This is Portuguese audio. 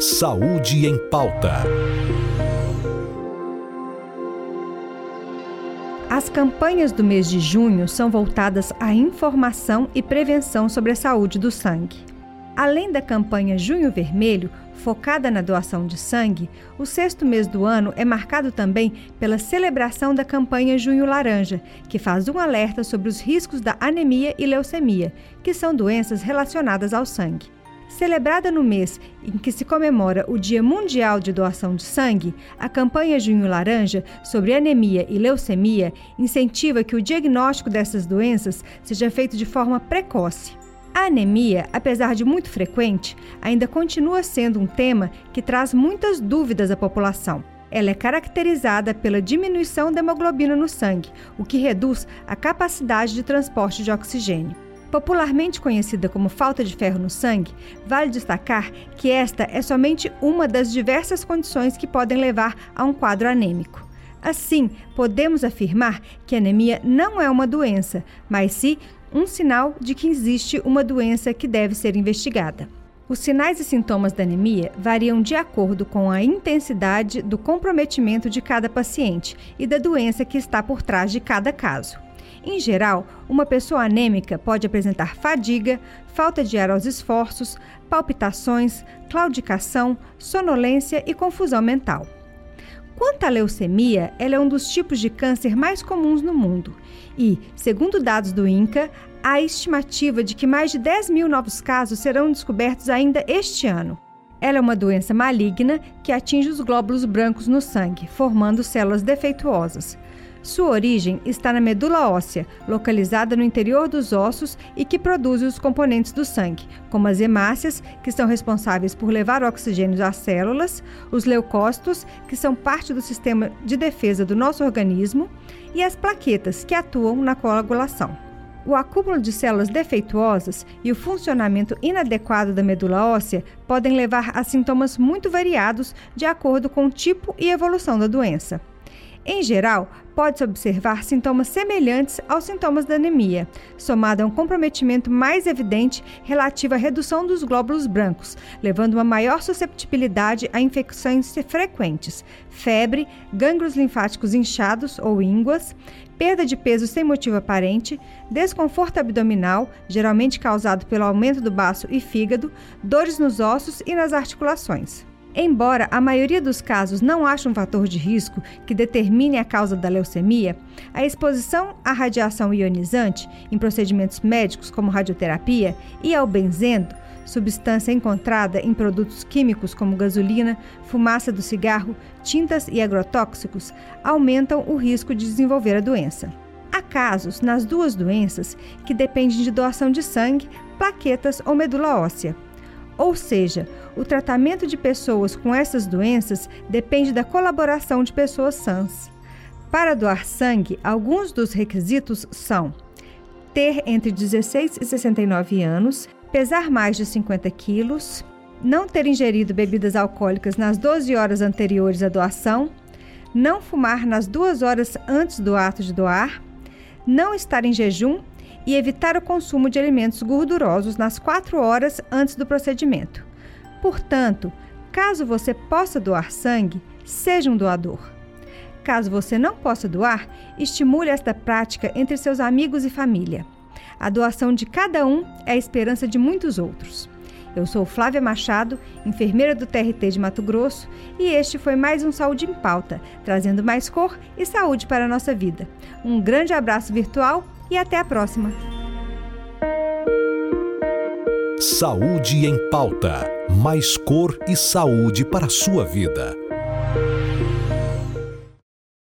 Saúde em Pauta. As campanhas do mês de junho são voltadas à informação e prevenção sobre a saúde do sangue. Além da campanha Junho Vermelho, focada na doação de sangue, o sexto mês do ano é marcado também pela celebração da campanha Junho Laranja, que faz um alerta sobre os riscos da anemia e leucemia, que são doenças relacionadas ao sangue. Celebrada no mês em que se comemora o Dia Mundial de Doação de Sangue, a campanha Junho Laranja sobre anemia e leucemia incentiva que o diagnóstico dessas doenças seja feito de forma precoce. A anemia, apesar de muito frequente, ainda continua sendo um tema que traz muitas dúvidas à população. Ela é caracterizada pela diminuição da hemoglobina no sangue, o que reduz a capacidade de transporte de oxigênio. Popularmente conhecida como falta de ferro no sangue, vale destacar que esta é somente uma das diversas condições que podem levar a um quadro anêmico. Assim, podemos afirmar que anemia não é uma doença, mas sim um sinal de que existe uma doença que deve ser investigada. Os sinais e sintomas da anemia variam de acordo com a intensidade do comprometimento de cada paciente e da doença que está por trás de cada caso. Em geral, uma pessoa anêmica pode apresentar fadiga, falta de ar aos esforços, palpitações, claudicação, sonolência e confusão mental. Quanto à leucemia, ela é um dos tipos de câncer mais comuns no mundo. E, segundo dados do INCA, há estimativa de que mais de 10 mil novos casos serão descobertos ainda este ano. Ela é uma doença maligna que atinge os glóbulos brancos no sangue, formando células defeituosas. Sua origem está na medula óssea, localizada no interior dos ossos e que produz os componentes do sangue, como as hemácias, que são responsáveis por levar oxigênio às células, os leucócitos, que são parte do sistema de defesa do nosso organismo, e as plaquetas, que atuam na coagulação. O acúmulo de células defeituosas e o funcionamento inadequado da medula óssea podem levar a sintomas muito variados de acordo com o tipo e evolução da doença. Em geral, pode-se observar sintomas semelhantes aos sintomas da anemia, somado a um comprometimento mais evidente relativo à redução dos glóbulos brancos, levando uma maior susceptibilidade a infecções frequentes, febre, gânglios linfáticos inchados ou ínguas, perda de peso sem motivo aparente, desconforto abdominal, geralmente causado pelo aumento do baço e fígado, dores nos ossos e nas articulações. Embora a maioria dos casos não ache um fator de risco que determine a causa da leucemia, a exposição à radiação ionizante em procedimentos médicos como radioterapia e ao benzendo, substância encontrada em produtos químicos como gasolina, fumaça do cigarro, tintas e agrotóxicos, aumentam o risco de desenvolver a doença. Há casos nas duas doenças que dependem de doação de sangue, plaquetas ou medula óssea. Ou seja, o tratamento de pessoas com essas doenças depende da colaboração de pessoas sãs. Para doar sangue, alguns dos requisitos são ter entre 16 e 69 anos, pesar mais de 50 quilos, não ter ingerido bebidas alcoólicas nas 12 horas anteriores à doação, não fumar nas duas horas antes do ato de doar, não estar em jejum e evitar o consumo de alimentos gordurosos nas quatro horas antes do procedimento. Portanto, caso você possa doar sangue, seja um doador. Caso você não possa doar, estimule esta prática entre seus amigos e família. A doação de cada um é a esperança de muitos outros. Eu sou Flávia Machado, enfermeira do TRT de Mato Grosso, e este foi mais um Saúde em Pauta, trazendo mais cor e saúde para a nossa vida. Um grande abraço virtual e até a próxima. Saúde em pauta. Mais cor e saúde para a sua vida.